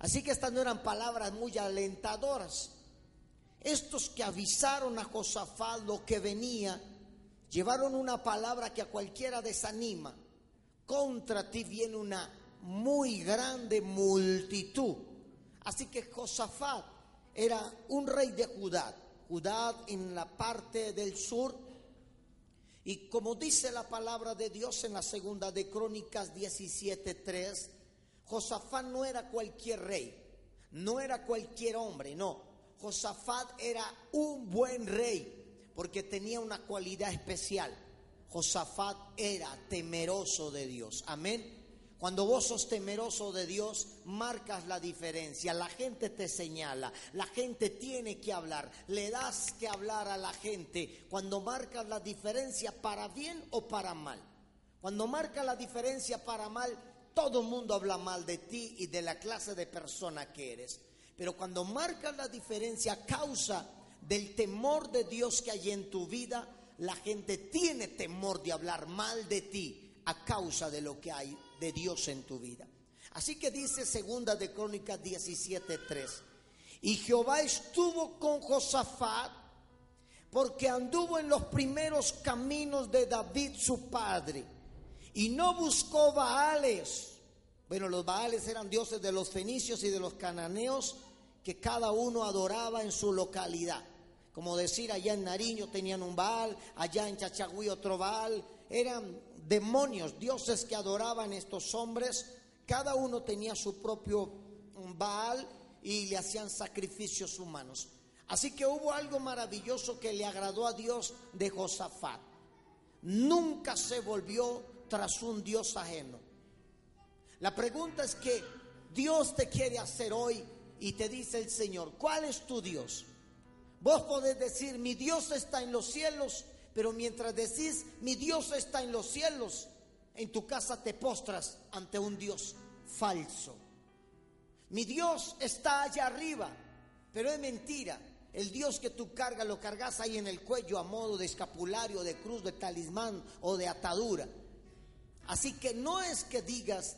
Así que estas no eran palabras muy alentadoras. Estos que avisaron a Josafat lo que venía, llevaron una palabra que a cualquiera desanima. Contra ti viene una muy grande multitud. Así que Josafat era un rey de Judá, Judá en la parte del sur. Y como dice la palabra de Dios en la segunda de Crónicas 17:3, Josafat no era cualquier rey, no era cualquier hombre, no. Josafat era un buen rey porque tenía una cualidad especial. Josafat era temeroso de Dios. Amén. Cuando vos sos temeroso de Dios, marcas la diferencia. La gente te señala, la gente tiene que hablar, le das que hablar a la gente. Cuando marcas la diferencia para bien o para mal. Cuando marcas la diferencia para mal, todo el mundo habla mal de ti y de la clase de persona que eres. Pero cuando marcas la diferencia a causa del temor de Dios que hay en tu vida, la gente tiene temor de hablar mal de ti a causa de lo que hay de Dios en tu vida. Así que dice segunda de Crónicas 17:3. Y Jehová estuvo con Josafat porque anduvo en los primeros caminos de David su padre y no buscó Baales. Bueno, los Baales eran dioses de los fenicios y de los cananeos que cada uno adoraba en su localidad. Como decir, allá en Nariño tenían un Baal, allá en Chachagüí otro Baal. Eran demonios, dioses que adoraban estos hombres. Cada uno tenía su propio Baal y le hacían sacrificios humanos. Así que hubo algo maravilloso que le agradó a Dios de Josafat. Nunca se volvió tras un Dios ajeno. La pregunta es que Dios te quiere hacer hoy y te dice el Señor, ¿cuál es tu Dios? Vos podés decir, mi Dios está en los cielos, pero mientras decís, mi Dios está en los cielos, en tu casa te postras ante un Dios falso. Mi Dios está allá arriba, pero es mentira. El Dios que tú cargas lo cargas ahí en el cuello a modo de escapulario, de cruz, de talismán o de atadura. Así que no es que digas,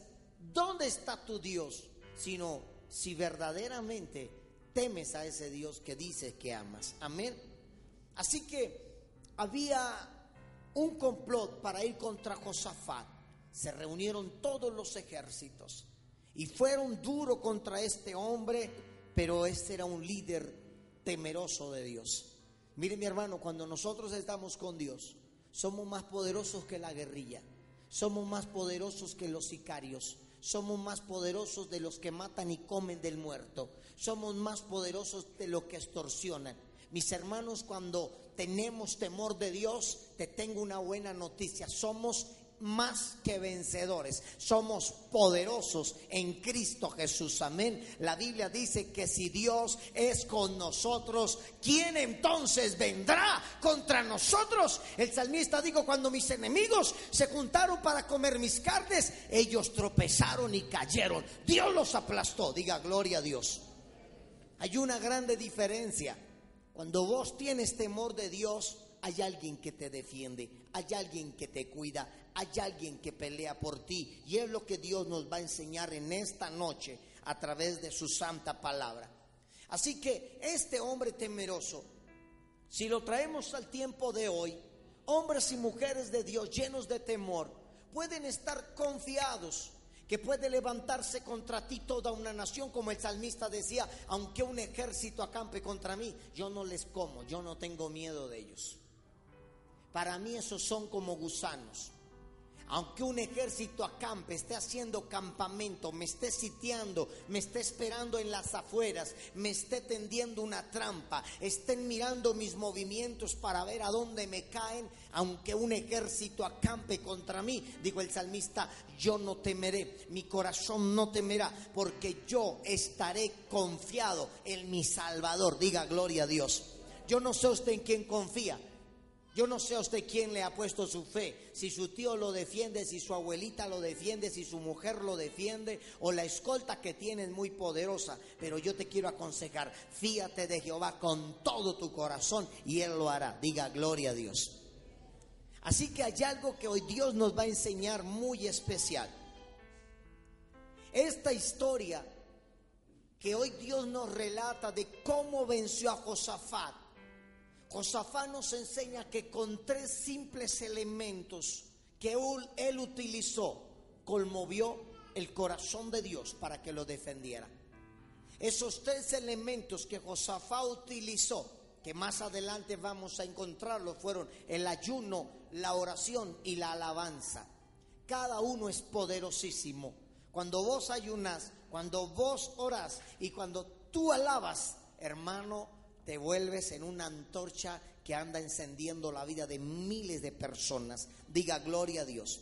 ¿dónde está tu Dios? Sino si verdaderamente temes a ese Dios que dices que amas. Amén. Así que había un complot para ir contra Josafat. Se reunieron todos los ejércitos y fueron duros contra este hombre, pero este era un líder temeroso de Dios. Mire mi hermano, cuando nosotros estamos con Dios, somos más poderosos que la guerrilla, somos más poderosos que los sicarios, somos más poderosos de los que matan y comen del muerto, somos más poderosos de los que extorsionan. Mis hermanos, cuando tenemos temor de Dios, te tengo una buena noticia, somos más que vencedores. Somos poderosos en Cristo Jesús. Amén. La Biblia dice que si Dios es con nosotros, ¿quién entonces vendrá contra nosotros? El salmista dijo, cuando mis enemigos se juntaron para comer mis carnes, ellos tropezaron y cayeron. Dios los aplastó. Diga gloria a Dios. Hay una grande diferencia. Cuando vos tienes temor de Dios, hay alguien que te defiende, hay alguien que te cuida, hay alguien que pelea por ti. Y es lo que Dios nos va a enseñar en esta noche a través de su santa palabra. Así que este hombre temeroso, si lo traemos al tiempo de hoy, hombres y mujeres de Dios llenos de temor, pueden estar confiados que puede levantarse contra ti toda una nación, como el salmista decía, aunque un ejército acampe contra mí, yo no les como, yo no tengo miedo de ellos. Para mí esos son como gusanos. Aunque un ejército acampe, esté haciendo campamento, me esté sitiando, me esté esperando en las afueras, me esté tendiendo una trampa, estén mirando mis movimientos para ver a dónde me caen, aunque un ejército acampe contra mí, dijo el salmista, yo no temeré, mi corazón no temerá, porque yo estaré confiado en mi Salvador. Diga gloria a Dios. Yo no sé usted en quién confía, yo no sé a usted quién le ha puesto su fe, si su tío lo defiende, si su abuelita lo defiende, si su mujer lo defiende o la escolta que tiene es muy poderosa, pero yo te quiero aconsejar, fíate de Jehová con todo tu corazón y Él lo hará. Diga gloria a Dios. Así que hay algo que hoy Dios nos va a enseñar muy especial. Esta historia que hoy Dios nos relata de cómo venció a Josafat Josafá nos enseña que con tres simples elementos que él utilizó, conmovió el corazón de Dios para que lo defendiera. Esos tres elementos que Josafá utilizó, que más adelante vamos a encontrarlo, fueron el ayuno, la oración y la alabanza. Cada uno es poderosísimo. Cuando vos ayunas, cuando vos oras y cuando tú alabas, hermano, te vuelves en una antorcha que anda encendiendo la vida de miles de personas. Diga gloria a Dios.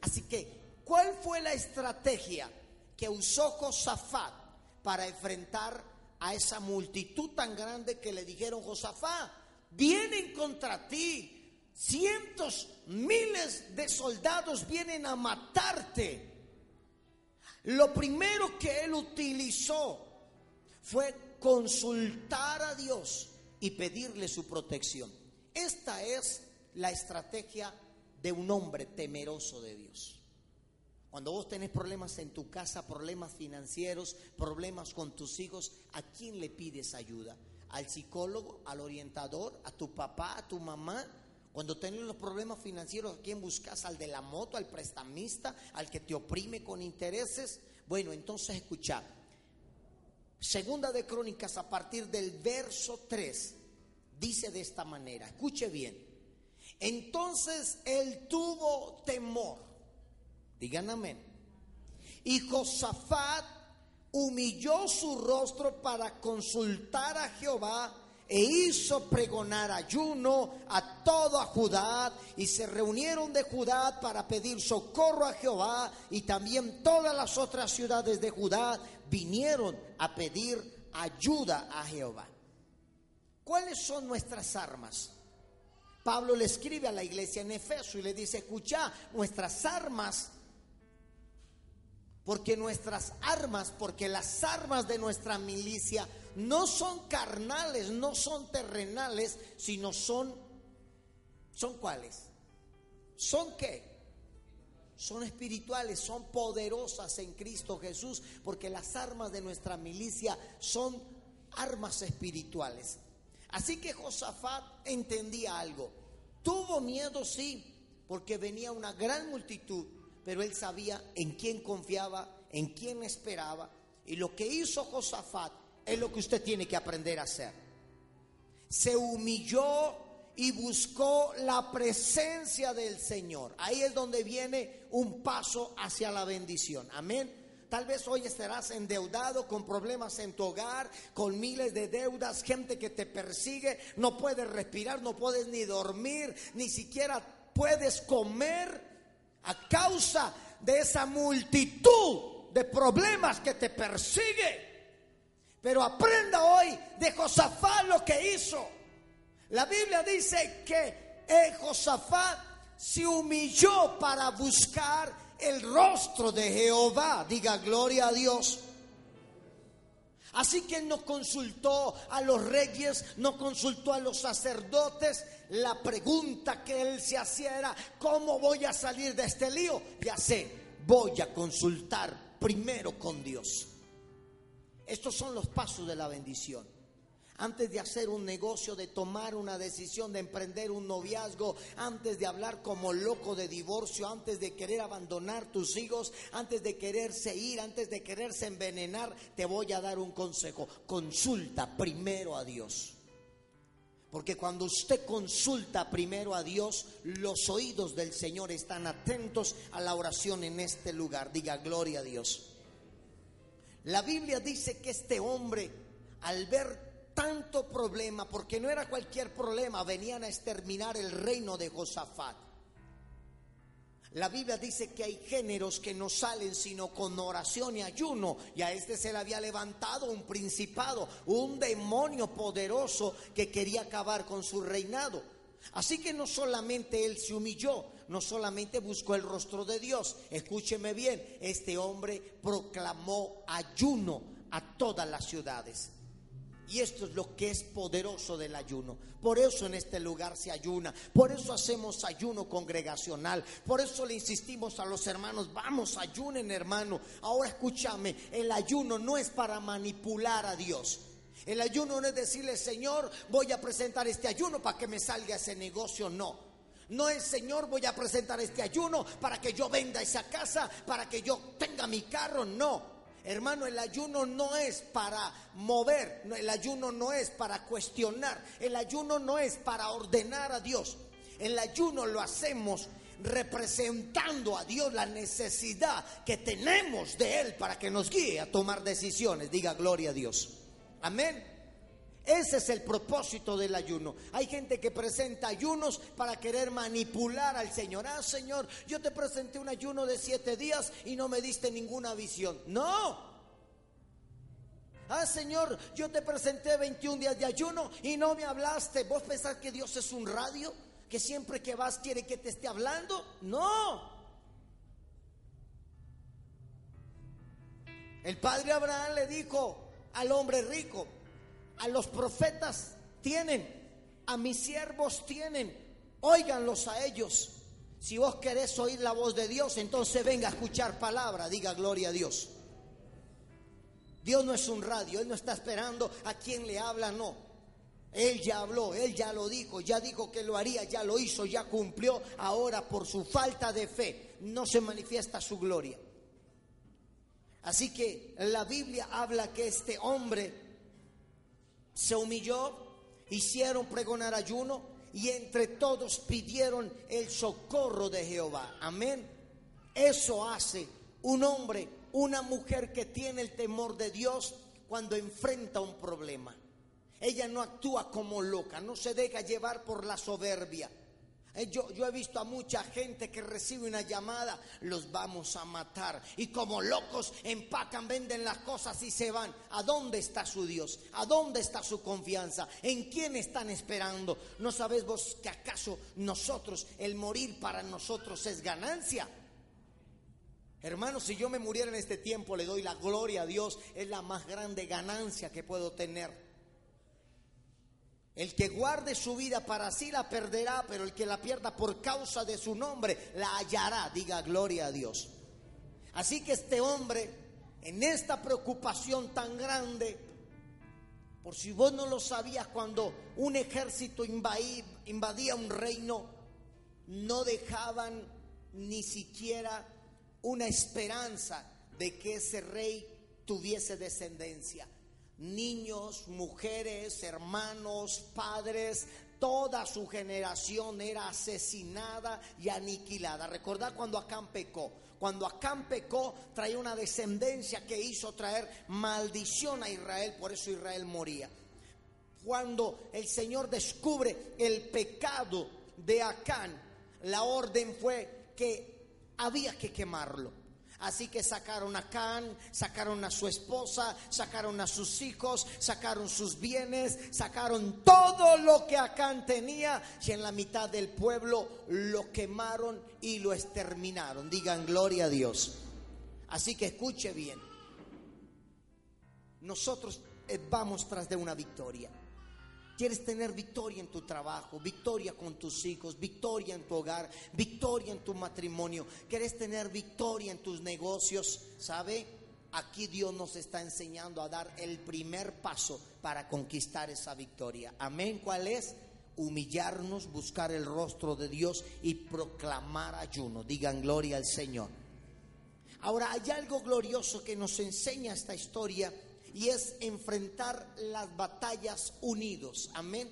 Así que, ¿cuál fue la estrategia que usó Josafat para enfrentar a esa multitud tan grande que le dijeron, Josafat, vienen contra ti, cientos, miles de soldados vienen a matarte? Lo primero que él utilizó fue consultar a Dios y pedirle su protección. Esta es la estrategia de un hombre temeroso de Dios. Cuando vos tenés problemas en tu casa, problemas financieros, problemas con tus hijos, ¿a quién le pides ayuda? ¿Al psicólogo, al orientador, a tu papá, a tu mamá? Cuando tenés los problemas financieros, ¿a quién buscas? ¿Al de la moto, al prestamista, al que te oprime con intereses? Bueno, entonces escucha, Segunda de Crónicas a partir del verso 3 dice de esta manera, escuche bien, entonces él tuvo temor, digan amén, y Josafat humilló su rostro para consultar a Jehová e hizo pregonar ayuno a toda Judá y se reunieron de Judá para pedir socorro a Jehová y también todas las otras ciudades de Judá vinieron a pedir ayuda a Jehová. ¿Cuáles son nuestras armas? Pablo le escribe a la iglesia en Efeso y le dice, escucha, nuestras armas, porque nuestras armas, porque las armas de nuestra milicia no son carnales, no son terrenales, sino son, ¿son cuáles? ¿Son qué? son espirituales, son poderosas en Cristo Jesús, porque las armas de nuestra milicia son armas espirituales. Así que Josafat entendía algo. Tuvo miedo, sí, porque venía una gran multitud, pero él sabía en quién confiaba, en quién esperaba. Y lo que hizo Josafat es lo que usted tiene que aprender a hacer. Se humilló y buscó la presencia del Señor. Ahí es donde viene un paso hacia la bendición. Amén. Tal vez hoy estarás endeudado con problemas en tu hogar, con miles de deudas, gente que te persigue, no puedes respirar, no puedes ni dormir, ni siquiera puedes comer a causa de esa multitud de problemas que te persigue. Pero aprenda hoy de Josafat lo que hizo. La Biblia dice que Josafat se humilló para buscar el rostro de Jehová. Diga gloria a Dios. Así que no consultó a los reyes, no consultó a los sacerdotes. La pregunta que él se hacía era, ¿cómo voy a salir de este lío? Ya sé, voy a consultar primero con Dios. Estos son los pasos de la bendición antes de hacer un negocio, de tomar una decisión, de emprender un noviazgo, antes de hablar como loco de divorcio, antes de querer abandonar tus hijos, antes de quererse ir, antes de quererse envenenar, te voy a dar un consejo. Consulta primero a Dios. Porque cuando usted consulta primero a Dios, los oídos del Señor están atentos a la oración en este lugar. Diga gloria a Dios. La Biblia dice que este hombre, al ver tanto problema, porque no era cualquier problema, venían a exterminar el reino de Josafat. La Biblia dice que hay géneros que no salen sino con oración y ayuno. Y a este se le había levantado un principado, un demonio poderoso que quería acabar con su reinado. Así que no solamente él se humilló, no solamente buscó el rostro de Dios. Escúcheme bien, este hombre proclamó ayuno a todas las ciudades. Y esto es lo que es poderoso del ayuno. Por eso en este lugar se ayuna. Por eso hacemos ayuno congregacional. Por eso le insistimos a los hermanos, vamos, ayunen hermano. Ahora escúchame, el ayuno no es para manipular a Dios. El ayuno no es decirle, Señor, voy a presentar este ayuno para que me salga ese negocio. No. No es, Señor, voy a presentar este ayuno para que yo venda esa casa, para que yo tenga mi carro. No. Hermano, el ayuno no es para mover, el ayuno no es para cuestionar, el ayuno no es para ordenar a Dios. El ayuno lo hacemos representando a Dios la necesidad que tenemos de Él para que nos guíe a tomar decisiones. Diga gloria a Dios. Amén. Ese es el propósito del ayuno. Hay gente que presenta ayunos para querer manipular al Señor. Ah, Señor, yo te presenté un ayuno de siete días y no me diste ninguna visión. No. Ah, Señor, yo te presenté 21 días de ayuno y no me hablaste. ¿Vos pensás que Dios es un radio? ¿Que siempre que vas quiere que te esté hablando? No. El padre Abraham le dijo al hombre rico, a los profetas tienen, a mis siervos tienen, óiganlos a ellos. Si vos querés oír la voz de Dios, entonces venga a escuchar palabra, diga gloria a Dios. Dios no es un radio, Él no está esperando a quien le habla, no. Él ya habló, Él ya lo dijo, ya dijo que lo haría, ya lo hizo, ya cumplió. Ahora por su falta de fe no se manifiesta su gloria. Así que la Biblia habla que este hombre se humilló, hicieron pregonar ayuno y entre todos pidieron el socorro de Jehová. Amén. Eso hace un hombre, una mujer que tiene el temor de Dios cuando enfrenta un problema. Ella no actúa como loca, no se deja llevar por la soberbia. Eh, yo, he visto a mucha gente que recibe una llamada, los vamos a matar. Y como locos empacan, venden las cosas y se van. ¿A dónde está su Dios? ¿A dónde está su confianza? ¿En quién están esperando? ¿No sabes vos que acaso nosotros, el morir para nosotros es ganancia? Hermanos, si yo me muriera en este tiempo, le doy la gloria a Dios. Es la más grande ganancia que puedo tener. El que guarde su vida para sí la perderá, pero el que la pierda por causa de su nombre la hallará. Diga gloria a Dios. Así que este hombre, en esta preocupación tan grande, por si vos no lo sabías, cuando un ejército invadía un reino, no dejaban ni siquiera una esperanza de que ese rey tuviese descendencia niños, mujeres, hermanos, padres, toda su generación era asesinada y aniquilada. Recordad cuando Acán pecó. Cuando Acán pecó, traía una descendencia que hizo traer maldición a Israel, por eso Israel moría. Cuando el Señor descubre el pecado de Acán, la orden fue que había que quemarlo. Así que sacaron a Can, sacaron a su esposa, sacaron a sus hijos, sacaron sus bienes, sacaron todo lo que Acán tenía y en la mitad del pueblo lo quemaron y lo exterminaron. Digan gloria a Dios. Así que escuche bien. Nosotros eh, vamos tras de una victoria. Quieres tener victoria en tu trabajo, victoria con tus hijos, victoria en tu hogar, victoria en tu matrimonio. Quieres tener victoria en tus negocios, ¿sabe? Aquí Dios nos está enseñando a dar el primer paso para conquistar esa victoria. Amén. ¿Cuál es? Humillarnos, buscar el rostro de Dios y proclamar ayuno. Digan gloria al Señor. Ahora, hay algo glorioso que nos enseña esta historia y es enfrentar las batallas unidos. Amén.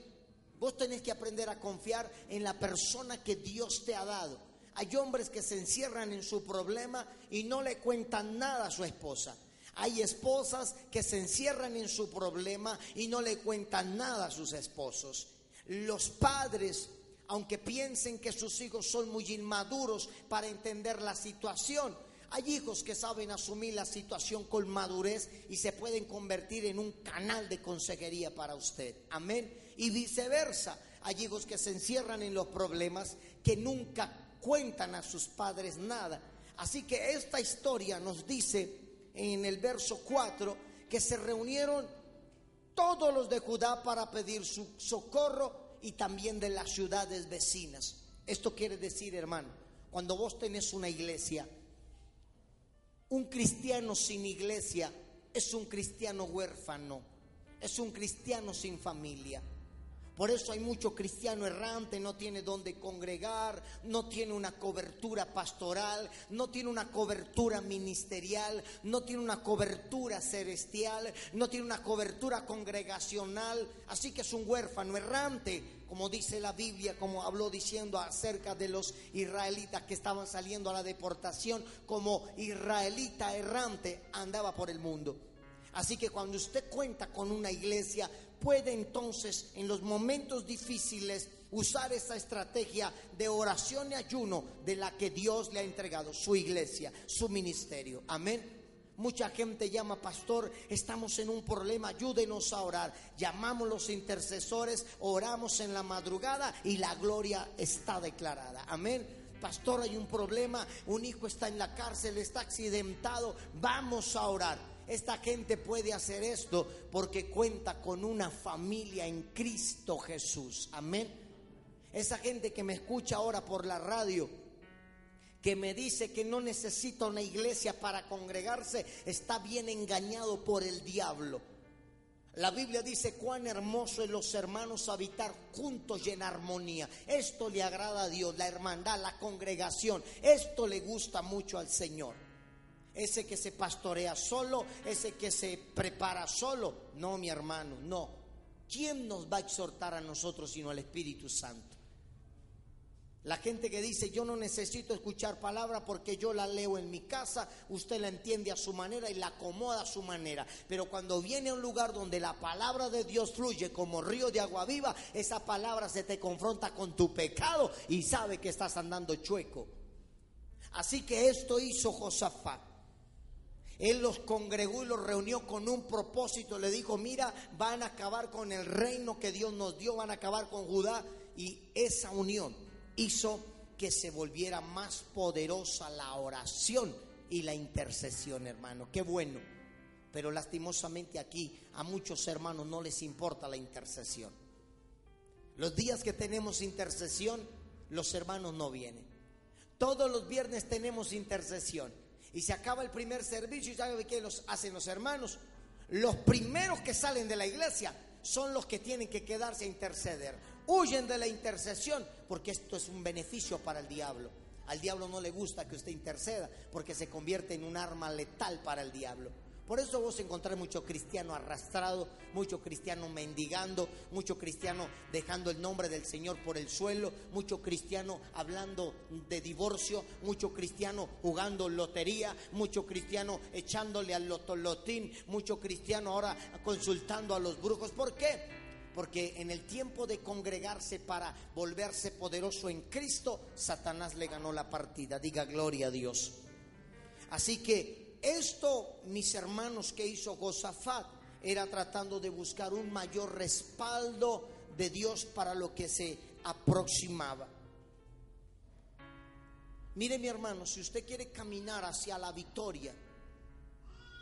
Vos tenés que aprender a confiar en la persona que Dios te ha dado. Hay hombres que se encierran en su problema y no le cuentan nada a su esposa. Hay esposas que se encierran en su problema y no le cuentan nada a sus esposos. Los padres, aunque piensen que sus hijos son muy inmaduros para entender la situación, hay hijos que saben asumir la situación con madurez y se pueden convertir en un canal de consejería para usted. Amén. Y viceversa. Hay hijos que se encierran en los problemas, que nunca cuentan a sus padres nada. Así que esta historia nos dice en el verso 4 que se reunieron todos los de Judá para pedir su socorro y también de las ciudades vecinas. Esto quiere decir, hermano, cuando vos tenés una iglesia, un cristiano sin iglesia es un cristiano huérfano, es un cristiano sin familia. Por eso hay mucho cristiano errante, no tiene donde congregar, no tiene una cobertura pastoral, no tiene una cobertura ministerial, no tiene una cobertura celestial, no tiene una cobertura congregacional. Así que es un huérfano errante, como dice la Biblia, como habló diciendo acerca de los israelitas que estaban saliendo a la deportación, como israelita errante andaba por el mundo. Así que cuando usted cuenta con una iglesia, puede entonces en los momentos difíciles usar esa estrategia de oración y ayuno de la que Dios le ha entregado, su iglesia, su ministerio. Amén. Mucha gente llama, pastor, estamos en un problema, ayúdenos a orar. Llamamos los intercesores, oramos en la madrugada y la gloria está declarada. Amén. Pastor, hay un problema, un hijo está en la cárcel, está accidentado, vamos a orar. Esta gente puede hacer esto porque cuenta con una familia en Cristo Jesús. Amén. Esa gente que me escucha ahora por la radio, que me dice que no necesita una iglesia para congregarse, está bien engañado por el diablo. La Biblia dice cuán hermoso es los hermanos habitar juntos y en armonía. Esto le agrada a Dios, la hermandad, la congregación. Esto le gusta mucho al Señor ese que se pastorea solo, ese que se prepara solo. No, mi hermano, no. ¿Quién nos va a exhortar a nosotros sino el Espíritu Santo? La gente que dice, yo no necesito escuchar palabra porque yo la leo en mi casa, usted la entiende a su manera y la acomoda a su manera. Pero cuando viene a un lugar donde la palabra de Dios fluye como río de agua viva, esa palabra se te confronta con tu pecado y sabe que estás andando chueco. Así que esto hizo Josafat. Él los congregó y los reunió con un propósito. Le dijo, mira, van a acabar con el reino que Dios nos dio, van a acabar con Judá. Y esa unión hizo que se volviera más poderosa la oración y la intercesión, hermano. Qué bueno. Pero lastimosamente aquí a muchos hermanos no les importa la intercesión. Los días que tenemos intercesión, los hermanos no vienen. Todos los viernes tenemos intercesión y se acaba el primer servicio y sabe qué los hacen los hermanos. Los primeros que salen de la iglesia son los que tienen que quedarse a interceder. Huyen de la intercesión porque esto es un beneficio para el diablo. Al diablo no le gusta que usted interceda porque se convierte en un arma letal para el diablo. Por eso vos encontrás mucho cristiano arrastrado, mucho cristiano mendigando, mucho cristiano dejando el nombre del Señor por el suelo, mucho cristiano hablando de divorcio, mucho cristiano jugando lotería, mucho cristiano echándole al lotolotín, mucho cristiano ahora consultando a los brujos. ¿Por qué? Porque en el tiempo de congregarse para volverse poderoso en Cristo, Satanás le ganó la partida. Diga gloria a Dios. Así que esto, mis hermanos, que hizo Josafat era tratando de buscar un mayor respaldo de Dios para lo que se aproximaba. Mire mi hermano, si usted quiere caminar hacia la victoria,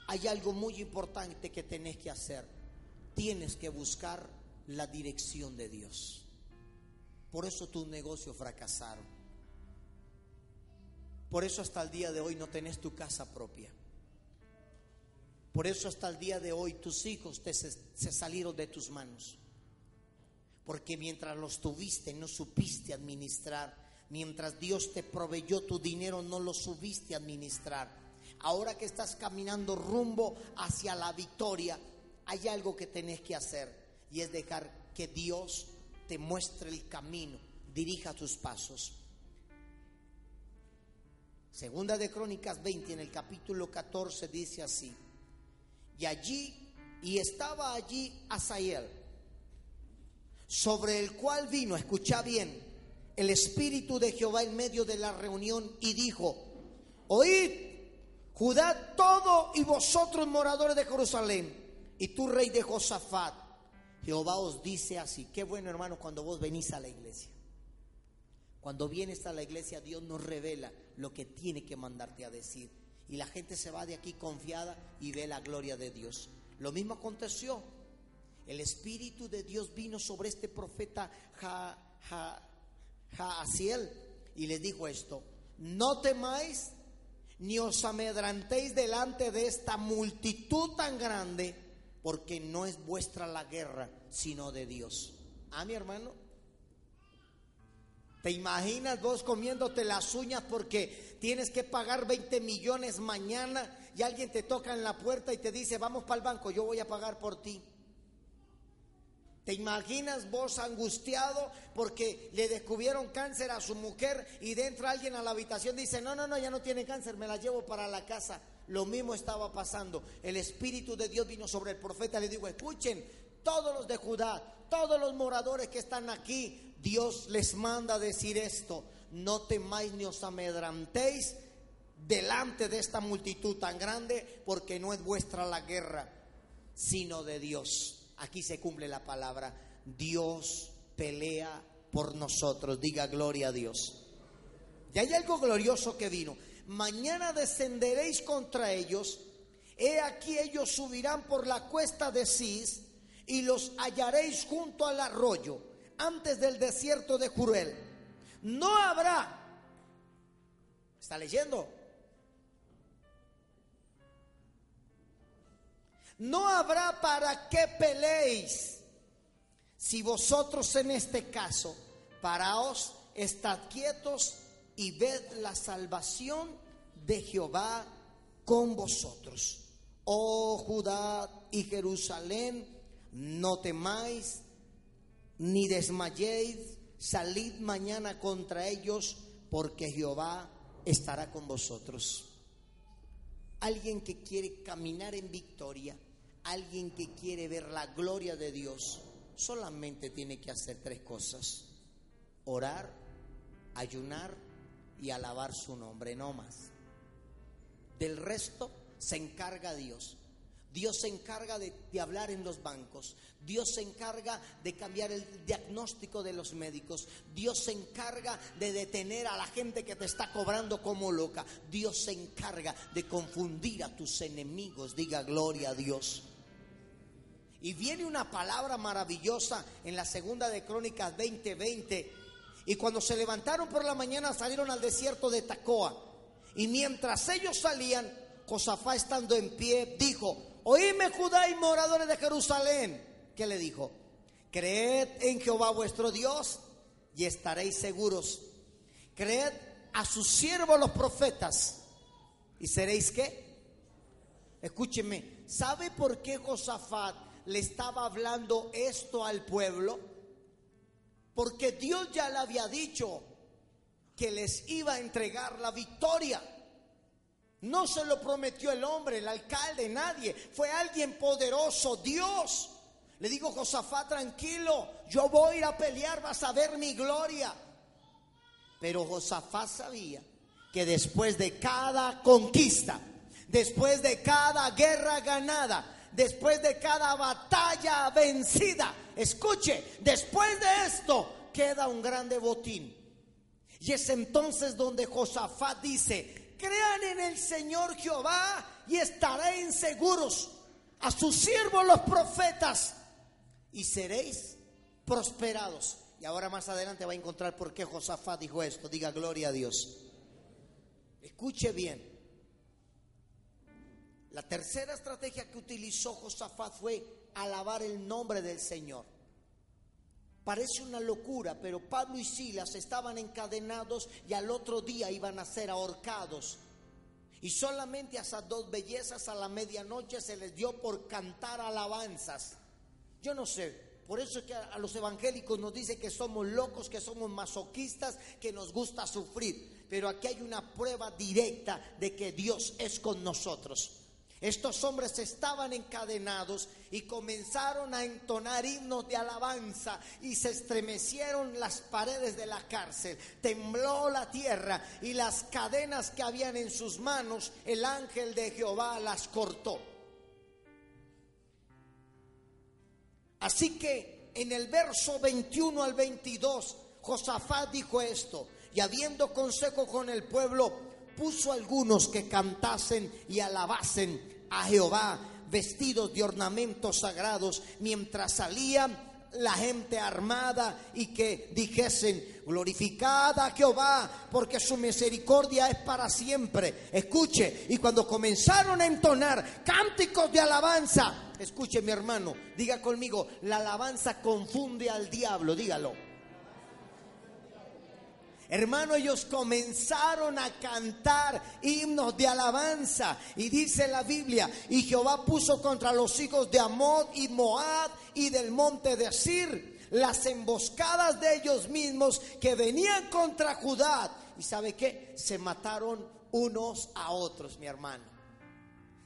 hay algo muy importante que tenés que hacer. Tienes que buscar la dirección de Dios. Por eso tus negocios fracasaron. Por eso hasta el día de hoy no tenés tu casa propia. Por eso hasta el día de hoy tus hijos se, salieron de tus manos. Porque mientras los tuviste no supiste administrar. Mientras Dios te proveyó tu dinero no lo supiste administrar. Ahora que estás caminando rumbo hacia la victoria, hay algo que tenés que hacer y es dejar que Dios te muestre el camino, dirija tus pasos. Segunda de Crónicas 20 en el capítulo 14 dice así, y allí, y estaba allí Asael, sobre el cual vino, escucha bien, el Espíritu de Jehová en medio de la reunión y dijo, oíd, Judá todo y vosotros moradores de Jerusalén, y tú rey de Josafat, Jehová os dice así, qué bueno hermano cuando vos venís a la iglesia. Cuando vienes a la iglesia Dios nos revela lo que tiene que mandarte a decir. Y la gente se va de aquí confiada y ve la gloria de Dios. Lo mismo aconteció. El Espíritu de Dios vino sobre este profeta Jaasiel y le dijo esto, no temáis ni os amedrantéis delante de esta multitud tan grande, porque no es vuestra la guerra, sino de Dios. ¿Ah, mi hermano? ¿Te imaginas vos comiéndote las uñas porque tienes que pagar 20 millones mañana y alguien te toca en la puerta y te dice, vamos para el banco, yo voy a pagar por ti? ¿Te imaginas vos angustiado porque le descubrieron cáncer a su mujer y dentro alguien a la habitación dice, no, no, no, ya no tiene cáncer, me la llevo para la casa? Lo mismo estaba pasando. El Espíritu de Dios vino sobre el profeta le dijo, escuchen, todos los de Judá, todos los moradores que están aquí, Dios les manda decir esto, no temáis ni os amedrantéis delante de esta multitud tan grande, porque no es vuestra la guerra, sino de Dios. Aquí se cumple la palabra, Dios pelea por nosotros, diga gloria a Dios. Y hay algo glorioso que vino. Mañana descenderéis contra ellos, he aquí ellos subirán por la cuesta de Cis y los hallaréis junto al arroyo antes del desierto de Jurel. No habrá, ¿está leyendo? No habrá para qué peleéis si vosotros en este caso paraos, estad quietos y ved la salvación de Jehová con vosotros. Oh Judá y Jerusalén, no temáis ni desmayéis, salid mañana contra ellos, porque Jehová estará con vosotros. Alguien que quiere caminar en victoria, alguien que quiere ver la gloria de Dios, solamente tiene que hacer tres cosas. Orar, ayunar y alabar su nombre, no más. Del resto se encarga Dios. Dios se encarga de, hablar en los bancos. Dios se encarga de cambiar el diagnóstico de los médicos. Dios se encarga de detener a la gente que te está cobrando como loca. Dios se encarga de confundir a tus enemigos. Diga gloria a Dios. Y viene una palabra maravillosa en la segunda de Crónicas 20:20. Y cuando se levantaron por la mañana salieron al desierto de Tacoa. Y mientras ellos salían, Josafá estando en pie, dijo, Oíme Judá y moradores de Jerusalén. ¿Qué le dijo? Creed en Jehová vuestro Dios y estaréis seguros. Creed a sus siervos los profetas y seréis qué? Escúcheme, ¿sabe por qué Josafat le estaba hablando esto al pueblo? Porque Dios ya le había dicho que les iba a entregar la victoria. No se lo prometió el hombre, el alcalde, nadie. Fue alguien poderoso, Dios. Le digo, Josafá, tranquilo, yo voy a ir a pelear, vas a ver mi gloria. Pero Josafá sabía que después de cada conquista, después de cada guerra ganada, después de cada batalla vencida, escuche, después de esto queda un grande botín. Y es entonces donde Josafá dice, crean en el Señor Jehová y estaréis seguros. A sus siervos los profetas y seréis prosperados. Y ahora más adelante va a encontrar por qué Josafat dijo esto. Diga gloria a Dios. Escuche bien. La tercera estrategia que utilizó Josafat fue alabar el nombre del Señor. Parece una locura, pero Pablo y Silas estaban encadenados y al otro día iban a ser ahorcados. Y solamente a esas dos bellezas a la medianoche se les dio por cantar alabanzas. Yo no sé, Por eso es que a los evangélicos nos dice que somos locos, que somos masoquistas, que nos gusta sufrir. Pero aquí hay una prueba directa de que Dios es con nosotros. Estos hombres estaban encadenados y comenzaron a entonar himnos de alabanza y se estremecieron las paredes de la cárcel, tembló la tierra y las cadenas que habían en sus manos, el ángel de Jehová las cortó. Así que en el verso 21 al 22, Josafat dijo esto, y habiendo consejo con el pueblo, puso algunos que cantasen y alabasen a Jehová, vestidos de ornamentos sagrados, mientras salía la gente armada y que dijesen, glorificada Jehová, porque su misericordia es para siempre. Escuche, y cuando comenzaron a entonar cánticos de alabanza, escuche mi hermano, diga conmigo, la alabanza confunde al diablo, dígalo. Hermano, ellos comenzaron a cantar himnos de alabanza. Y dice la Biblia, y Jehová puso contra los hijos de Amod y Moab y del monte de Sir las emboscadas de ellos mismos que venían contra Judá. Y sabe qué? Se mataron unos a otros, mi hermano.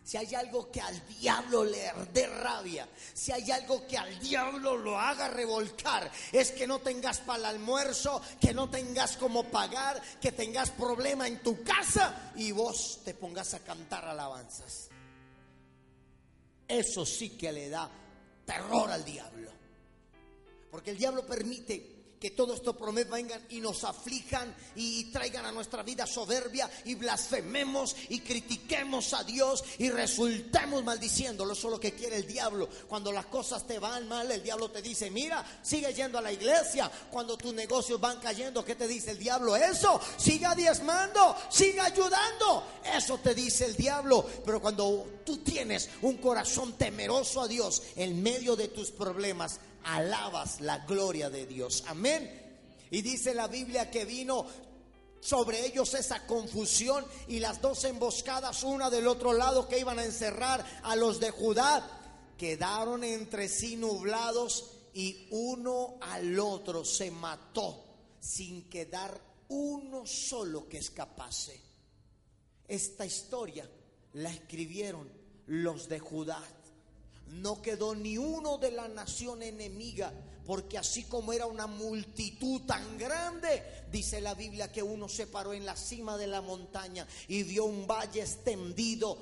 Si hay algo que al diablo le dé rabia, si hay algo que al diablo lo haga revolcar, es que no tengas para el almuerzo, que no tengas como pagar, que tengas problema en tu casa y vos te pongas a cantar alabanzas. Eso sí que le da terror al diablo. Porque el diablo permite que todos estos problemas vengan y nos aflijan y traigan a nuestra vida soberbia y blasfememos y critiquemos a Dios y resultemos maldiciéndolo. Eso es lo que quiere el diablo. Cuando las cosas te van mal, el diablo te dice, mira, sigue yendo a la iglesia. Cuando tus negocios van cayendo, ¿qué te dice el diablo? Eso, siga diezmando, siga ayudando. Eso te dice el diablo. Pero cuando tú tienes un corazón temeroso a Dios en medio de tus problemas, alabas la gloria de Dios. Amén. Y dice la Biblia que vino sobre ellos esa confusión y las dos emboscadas, una del otro lado que iban a encerrar a los de Judá, quedaron entre sí nublados y uno al otro se mató sin quedar uno solo que escapase. Esta historia la escribieron los de Judá no quedó ni uno de la nación enemiga, porque así como era una multitud tan grande, dice la Biblia que uno se paró en la cima de la montaña y vio un valle extendido,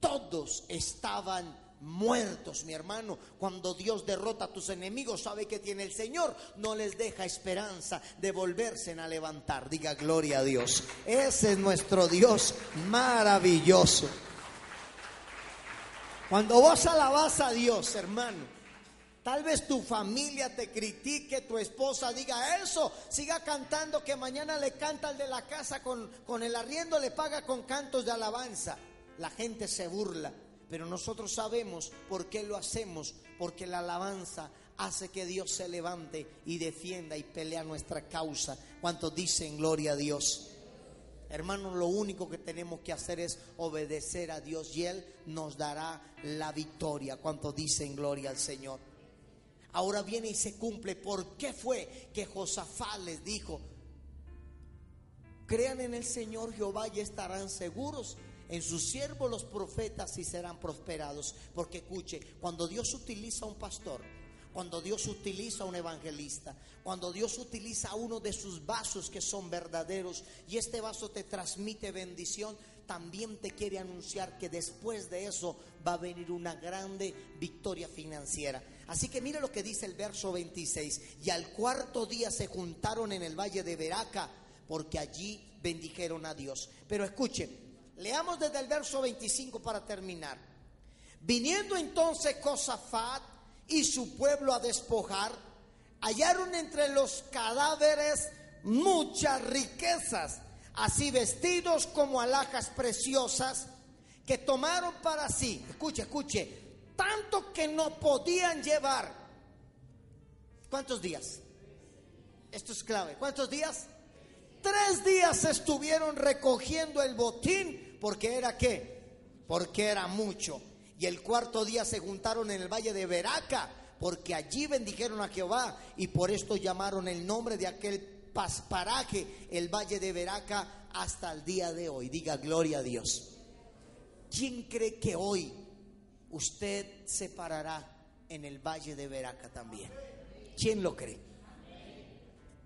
todos estaban muertos, mi hermano. Cuando Dios derrota a tus enemigos, sabe que tiene el Señor, no les deja esperanza de volverse a levantar. Diga gloria a Dios. Ese es nuestro Dios maravilloso. Cuando vos alabas a Dios, hermano, tal vez tu familia te critique, tu esposa diga eso, siga cantando que mañana le canta al de la casa con, con el arriendo, le paga con cantos de alabanza. La gente se burla, pero nosotros sabemos por qué lo hacemos, porque la alabanza hace que Dios se levante y defienda y pelea nuestra causa. ¿Cuántos dicen gloria a Dios? Hermanos, lo único que tenemos que hacer es obedecer a Dios y Él nos dará la victoria. Cuanto dicen gloria al Señor. Ahora viene y se cumple. ¿Por qué fue que Josafat les dijo, crean en el Señor Jehová y estarán seguros? En sus siervos los profetas y serán prosperados. Porque escuche, cuando Dios utiliza a un pastor, cuando Dios utiliza a un evangelista, cuando Dios utiliza uno de sus vasos que son verdaderos y este vaso te transmite bendición, también te quiere anunciar que después de eso va a venir una grande victoria financiera. Así que mire lo que dice el verso 26. Y al cuarto día se juntaron en el valle de Beraca porque allí bendijeron a Dios. Pero escuche, leamos desde el verso 25 para terminar. Viniendo entonces Josafat y su pueblo a despojar, hallaron entre los cadáveres muchas riquezas, así vestidos como alhajas preciosas, que tomaron para sí, escuche, escuche, tanto que no podían llevar. ¿Cuántos días? Esto es clave. ¿Cuántos días? Tres días estuvieron recogiendo el botín porque era qué? Porque era mucho y el cuarto día se juntaron en el valle de Veraca porque allí bendijeron a Jehová y por esto llamaron el nombre de aquel paraje, el valle de Veraca, hasta el día de hoy. Diga gloria a Dios. ¿Quién cree que hoy usted se parará en el valle de Veraca también? ¿Quién lo cree?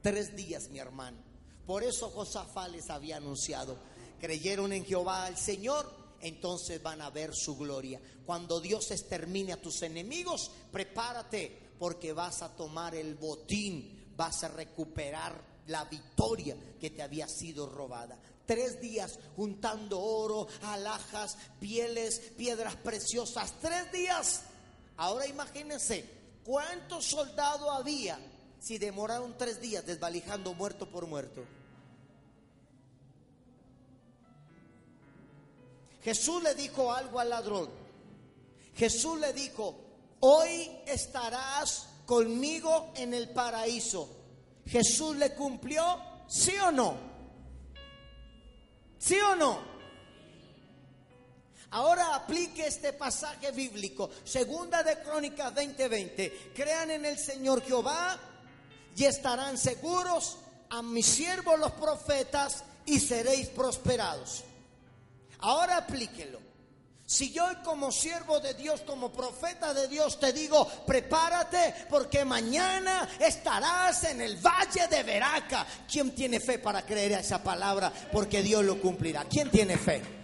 Tres días, mi hermano. Por eso Josafá les había anunciado. Creyeron en Jehová al Señor entonces van a ver su gloria. Cuando Dios extermine a tus enemigos, prepárate porque vas a tomar el botín, vas a recuperar la victoria que te había sido robada. Tres días juntando oro, alhajas, pieles, piedras preciosas. Tres días. Ahora imagínense cuántos soldados había si demoraron tres días desvalijando muerto por muerto. Jesús le dijo algo al ladrón. Jesús le dijo, hoy estarás conmigo en el paraíso. Jesús le cumplió, sí o no. ¿Sí o no? Ahora aplique este pasaje bíblico, segunda de Crónicas 20:20. Crean en el Señor Jehová y estarán seguros a mis siervos los profetas y seréis prosperados. Ahora aplíquelo. Si yo como siervo de Dios, como profeta de Dios, te digo, prepárate porque mañana estarás en el valle de Veraca. ¿Quién tiene fe para creer a esa palabra? Porque Dios lo cumplirá. ¿Quién tiene fe?